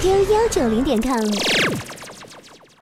q 幺九零点 com